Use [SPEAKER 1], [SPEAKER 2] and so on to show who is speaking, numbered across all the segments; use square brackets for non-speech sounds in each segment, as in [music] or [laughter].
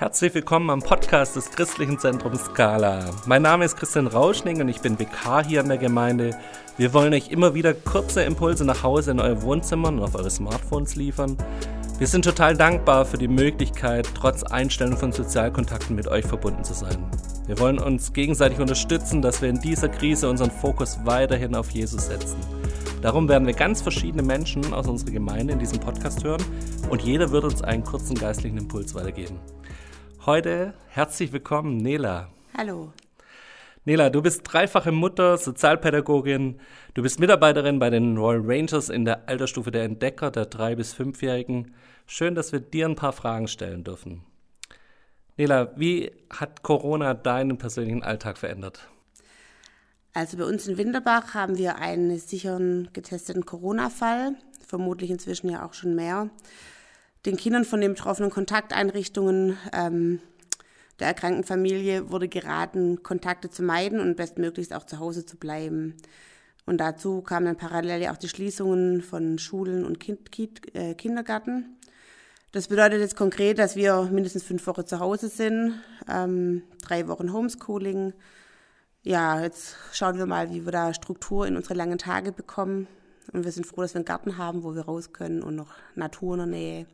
[SPEAKER 1] Herzlich willkommen am Podcast des Christlichen Zentrums Skala. Mein Name ist Christian Rauschning und ich bin Vikar hier an der Gemeinde. Wir wollen euch immer wieder kurze Impulse nach Hause in euer Wohnzimmer und auf eure Smartphones liefern. Wir sind total dankbar für die Möglichkeit, trotz Einstellung von Sozialkontakten mit euch verbunden zu sein. Wir wollen uns gegenseitig unterstützen, dass wir in dieser Krise unseren Fokus weiterhin auf Jesus setzen. Darum werden wir ganz verschiedene Menschen aus unserer Gemeinde in diesem Podcast hören und jeder wird uns einen kurzen geistlichen Impuls weitergeben. Heute herzlich willkommen, Nela.
[SPEAKER 2] Hallo.
[SPEAKER 1] Nela, du bist dreifache Mutter, Sozialpädagogin, du bist Mitarbeiterin bei den Royal Rangers in der Altersstufe der Entdecker der drei bis fünfjährigen. Schön, dass wir dir ein paar Fragen stellen dürfen. Nela, wie hat Corona deinen persönlichen Alltag verändert?
[SPEAKER 2] Also bei uns in Winterbach haben wir einen sicheren getesteten Corona-Fall, vermutlich inzwischen ja auch schon mehr den Kindern von den betroffenen Kontakteinrichtungen ähm, der erkrankten Familie wurde geraten, Kontakte zu meiden und bestmöglichst auch zu Hause zu bleiben. Und dazu kamen dann parallel auch die Schließungen von Schulen und kind, kind, äh, Kindergarten. Das bedeutet jetzt konkret, dass wir mindestens fünf Wochen zu Hause sind, ähm, drei Wochen Homeschooling. Ja, jetzt schauen wir mal, wie wir da Struktur in unsere langen Tage bekommen. Und wir sind froh, dass wir einen Garten haben, wo wir raus können und noch Natur in der Nähe.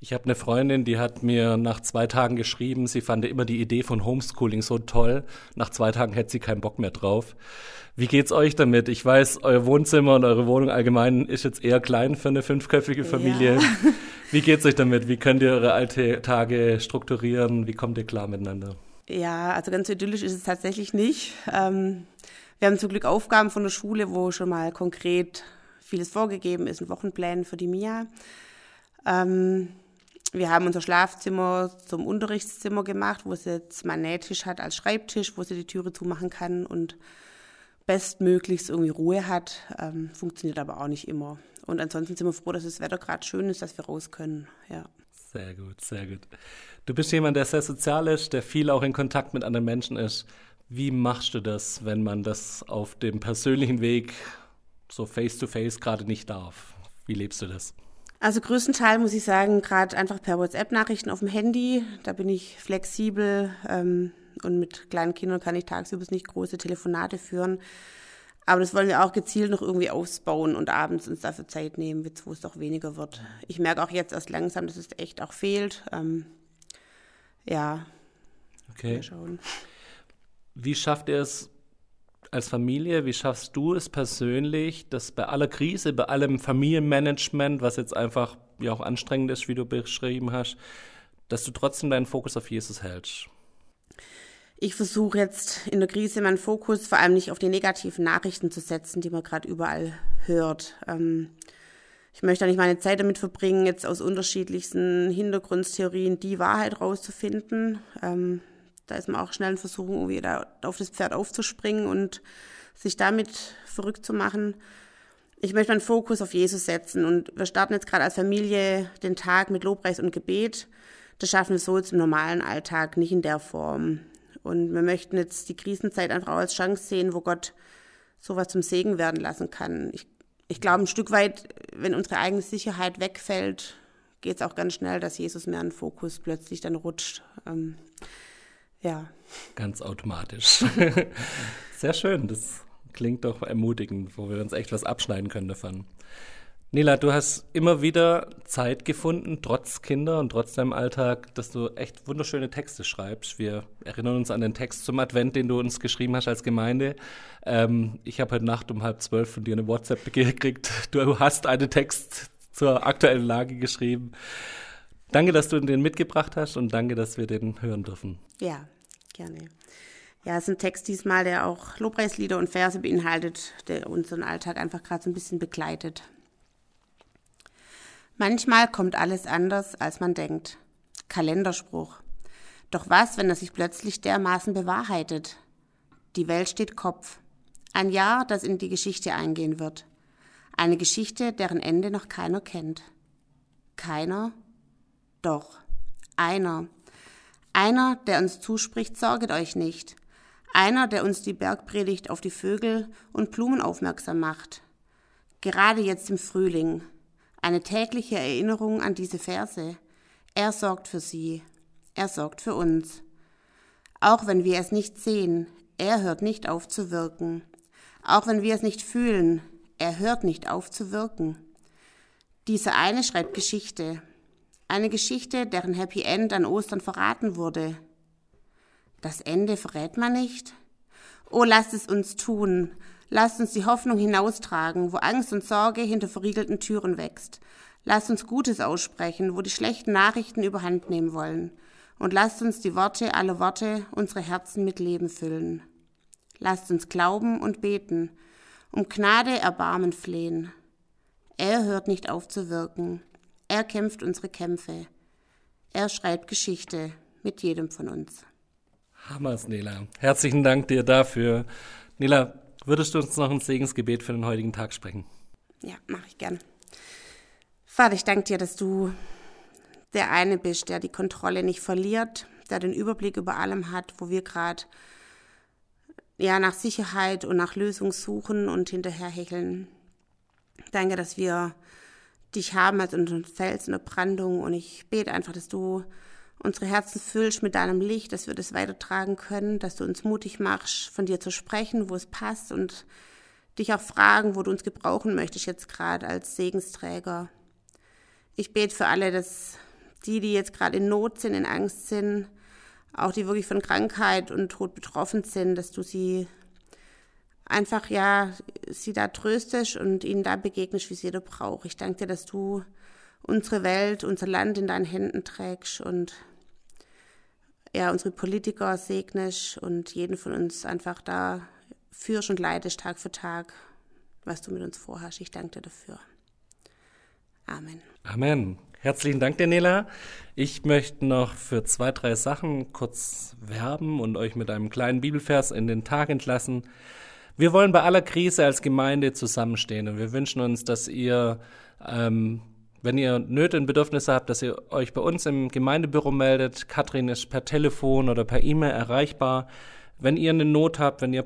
[SPEAKER 1] Ich habe eine Freundin, die hat mir nach zwei Tagen geschrieben, sie fand immer die Idee von Homeschooling so toll. Nach zwei Tagen hätte sie keinen Bock mehr drauf. Wie geht's euch damit? Ich weiß, euer Wohnzimmer und eure Wohnung allgemein ist jetzt eher klein für eine fünfköpfige Familie. Ja. [laughs] Wie geht's euch damit? Wie könnt ihr eure alte Tage strukturieren? Wie kommt ihr klar miteinander?
[SPEAKER 2] Ja, also ganz idyllisch ist es tatsächlich nicht. Ähm, wir haben zum Glück Aufgaben von der Schule, wo schon mal konkret vieles vorgegeben ist, ein Wochenplan für die Mia. Ähm, wir haben unser Schlafzimmer zum Unterrichtszimmer gemacht, wo sie jetzt mal hat als Schreibtisch, wo sie die Türe zumachen kann und bestmöglichst irgendwie Ruhe hat. Ähm, funktioniert aber auch nicht immer. Und ansonsten sind wir froh, dass das Wetter gerade schön ist, dass wir raus können. Ja.
[SPEAKER 1] Sehr gut, sehr gut. Du bist jemand, der sehr sozial ist, der viel auch in Kontakt mit anderen Menschen ist. Wie machst du das, wenn man das auf dem persönlichen Weg so face-to-face gerade nicht darf? Wie lebst du das?
[SPEAKER 2] Also größtenteils muss ich sagen, gerade einfach per WhatsApp-Nachrichten auf dem Handy. Da bin ich flexibel ähm, und mit kleinen Kindern kann ich tagsüber nicht große Telefonate führen. Aber das wollen wir auch gezielt noch irgendwie ausbauen und abends uns dafür Zeit nehmen, wo es doch weniger wird. Ich merke auch jetzt erst langsam, dass es echt auch fehlt. Ähm, ja.
[SPEAKER 1] Okay. Mal schauen. Wie schafft ihr es als Familie, wie schaffst du es persönlich, dass bei aller Krise, bei allem Familienmanagement, was jetzt einfach ja auch anstrengend ist, wie du beschrieben hast, dass du trotzdem deinen Fokus auf Jesus hältst?
[SPEAKER 2] Ich versuche jetzt in der Krise meinen Fokus vor allem nicht auf die negativen Nachrichten zu setzen, die man gerade überall hört. Ähm, ich möchte nicht meine Zeit damit verbringen, jetzt aus unterschiedlichsten Hintergrundtheorien die Wahrheit rauszufinden. Ähm, da ist man auch schnell in Versuchung, irgendwie da auf das Pferd aufzuspringen und sich damit verrückt zu machen. Ich möchte meinen Fokus auf Jesus setzen und wir starten jetzt gerade als Familie den Tag mit Lobpreis und Gebet. Das schaffen wir so jetzt im normalen Alltag nicht in der Form. Und wir möchten jetzt die Krisenzeit einfach auch als Chance sehen, wo Gott sowas zum Segen werden lassen kann. Ich, ich glaube ein Stück weit, wenn unsere eigene Sicherheit wegfällt, geht es auch ganz schnell, dass Jesus mehr in den Fokus plötzlich dann rutscht. Ähm, ja.
[SPEAKER 1] Ganz automatisch. [laughs] Sehr schön. Das klingt doch ermutigend, wo wir uns echt was abschneiden können davon. Nila, du hast immer wieder Zeit gefunden, trotz Kinder und trotz deinem Alltag, dass du echt wunderschöne Texte schreibst. Wir erinnern uns an den Text zum Advent, den du uns geschrieben hast als Gemeinde. Ähm, ich habe heute Nacht um halb zwölf von dir eine WhatsApp [laughs] gekriegt. Du hast einen Text zur aktuellen Lage geschrieben. Danke, dass du den mitgebracht hast und danke, dass wir den hören dürfen.
[SPEAKER 2] Ja, Gerne. Ja, es ist ein Text diesmal, der auch Lobpreislieder und Verse beinhaltet, der unseren Alltag einfach gerade so ein bisschen begleitet. Manchmal kommt alles anders, als man denkt. Kalenderspruch. Doch was, wenn er sich plötzlich dermaßen bewahrheitet? Die Welt steht Kopf. Ein Jahr, das in die Geschichte eingehen wird. Eine Geschichte, deren Ende noch keiner kennt. Keiner? Doch. Einer. Einer, der uns zuspricht, sorget euch nicht. Einer, der uns die Bergpredigt auf die Vögel und Blumen aufmerksam macht. Gerade jetzt im Frühling. Eine tägliche Erinnerung an diese Verse. Er sorgt für sie. Er sorgt für uns. Auch wenn wir es nicht sehen, er hört nicht auf zu wirken. Auch wenn wir es nicht fühlen, er hört nicht auf zu wirken. Dieser eine schreibt Geschichte. Eine Geschichte, deren Happy End an Ostern verraten wurde. Das Ende verrät man nicht? Oh, lasst es uns tun. Lasst uns die Hoffnung hinaustragen, wo Angst und Sorge hinter verriegelten Türen wächst. Lasst uns Gutes aussprechen, wo die schlechten Nachrichten überhand nehmen wollen. Und lasst uns die Worte aller Worte unsere Herzen mit Leben füllen. Lasst uns glauben und beten, um Gnade, Erbarmen flehen. Er hört nicht auf zu wirken. Er kämpft unsere Kämpfe. Er schreibt Geschichte mit jedem von uns.
[SPEAKER 1] Hammers, Nela. Herzlichen Dank dir dafür. Nela, würdest du uns noch ein Segensgebet für den heutigen Tag sprechen?
[SPEAKER 2] Ja, mache ich gern. Vater, ich danke dir, dass du der eine bist, der die Kontrolle nicht verliert, der den Überblick über allem hat, wo wir gerade ja, nach Sicherheit und nach Lösung suchen und hinterherhecheln. Danke, dass wir dich haben als unseren Fels der Brandung und ich bete einfach, dass du unsere Herzen füllst mit deinem Licht, dass wir das weitertragen können, dass du uns mutig machst, von dir zu sprechen, wo es passt und dich auch fragen, wo du uns gebrauchen möchtest jetzt gerade als Segensträger. Ich bete für alle, dass die, die jetzt gerade in Not sind, in Angst sind, auch die wirklich von Krankheit und Tod betroffen sind, dass du sie einfach, ja, sie da tröstest und ihnen da begegnest, wie sie jeder braucht. Ich danke dir, dass du unsere Welt, unser Land in deinen Händen trägst und ja, unsere Politiker segnest und jeden von uns einfach da führst und leitest Tag für Tag, was du mit uns vorhast. Ich danke dir dafür. Amen.
[SPEAKER 1] Amen. Herzlichen Dank, Daniela. Ich möchte noch für zwei, drei Sachen kurz werben und euch mit einem kleinen Bibelvers in den Tag entlassen. Wir wollen bei aller Krise als Gemeinde zusammenstehen und wir wünschen uns, dass ihr, ähm, wenn ihr Nöte und Bedürfnisse habt, dass ihr euch bei uns im Gemeindebüro meldet. Katrin ist per Telefon oder per E-Mail erreichbar. Wenn ihr eine Not habt, wenn ihr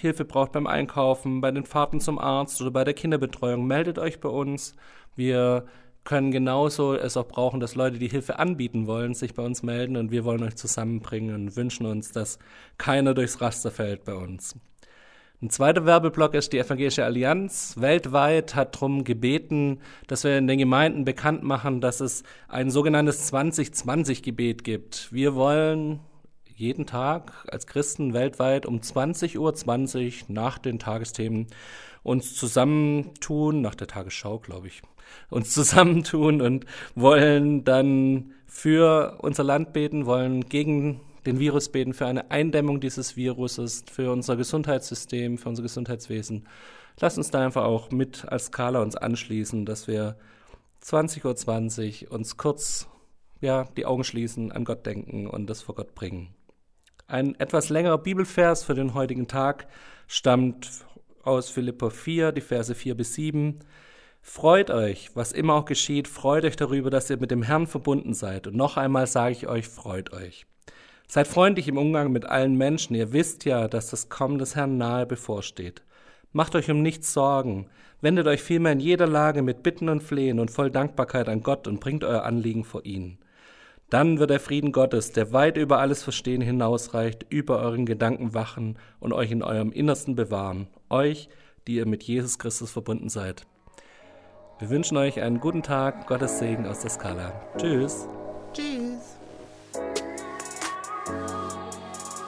[SPEAKER 1] Hilfe braucht beim Einkaufen, bei den Fahrten zum Arzt oder bei der Kinderbetreuung, meldet euch bei uns. Wir können genauso es auch brauchen, dass Leute, die Hilfe anbieten wollen, sich bei uns melden und wir wollen euch zusammenbringen und wünschen uns, dass keiner durchs Raster fällt bei uns. Ein zweiter Werbeblock ist die Evangelische Allianz. Weltweit hat darum gebeten, dass wir in den Gemeinden bekannt machen, dass es ein sogenanntes 2020-Gebet gibt. Wir wollen jeden Tag als Christen weltweit um 20.20 Uhr 20 nach den Tagesthemen uns zusammentun, nach der Tagesschau, glaube ich, uns zusammentun und wollen dann für unser Land beten, wollen gegen den Virus beten, für eine Eindämmung dieses Viruses, für unser Gesundheitssystem, für unser Gesundheitswesen. Lass uns da einfach auch mit als Skala uns anschließen, dass wir 20.20 Uhr uns kurz ja, die Augen schließen, an Gott denken und das vor Gott bringen. Ein etwas längerer Bibelvers für den heutigen Tag stammt aus Philippa 4, die Verse 4 bis 7. Freut euch, was immer auch geschieht, freut euch darüber, dass ihr mit dem Herrn verbunden seid. Und noch einmal sage ich euch, freut euch. Seid freundlich im Umgang mit allen Menschen. Ihr wisst ja, dass das Kommen des Herrn nahe bevorsteht. Macht euch um nichts Sorgen. Wendet euch vielmehr in jeder Lage mit Bitten und Flehen und voll Dankbarkeit an Gott und bringt euer Anliegen vor ihn. Dann wird der Frieden Gottes, der weit über alles Verstehen hinausreicht, über euren Gedanken wachen und euch in eurem Innersten bewahren. Euch, die ihr mit Jesus Christus verbunden seid. Wir wünschen euch einen guten Tag, Gottes Segen aus der Skala.
[SPEAKER 2] Tschüss.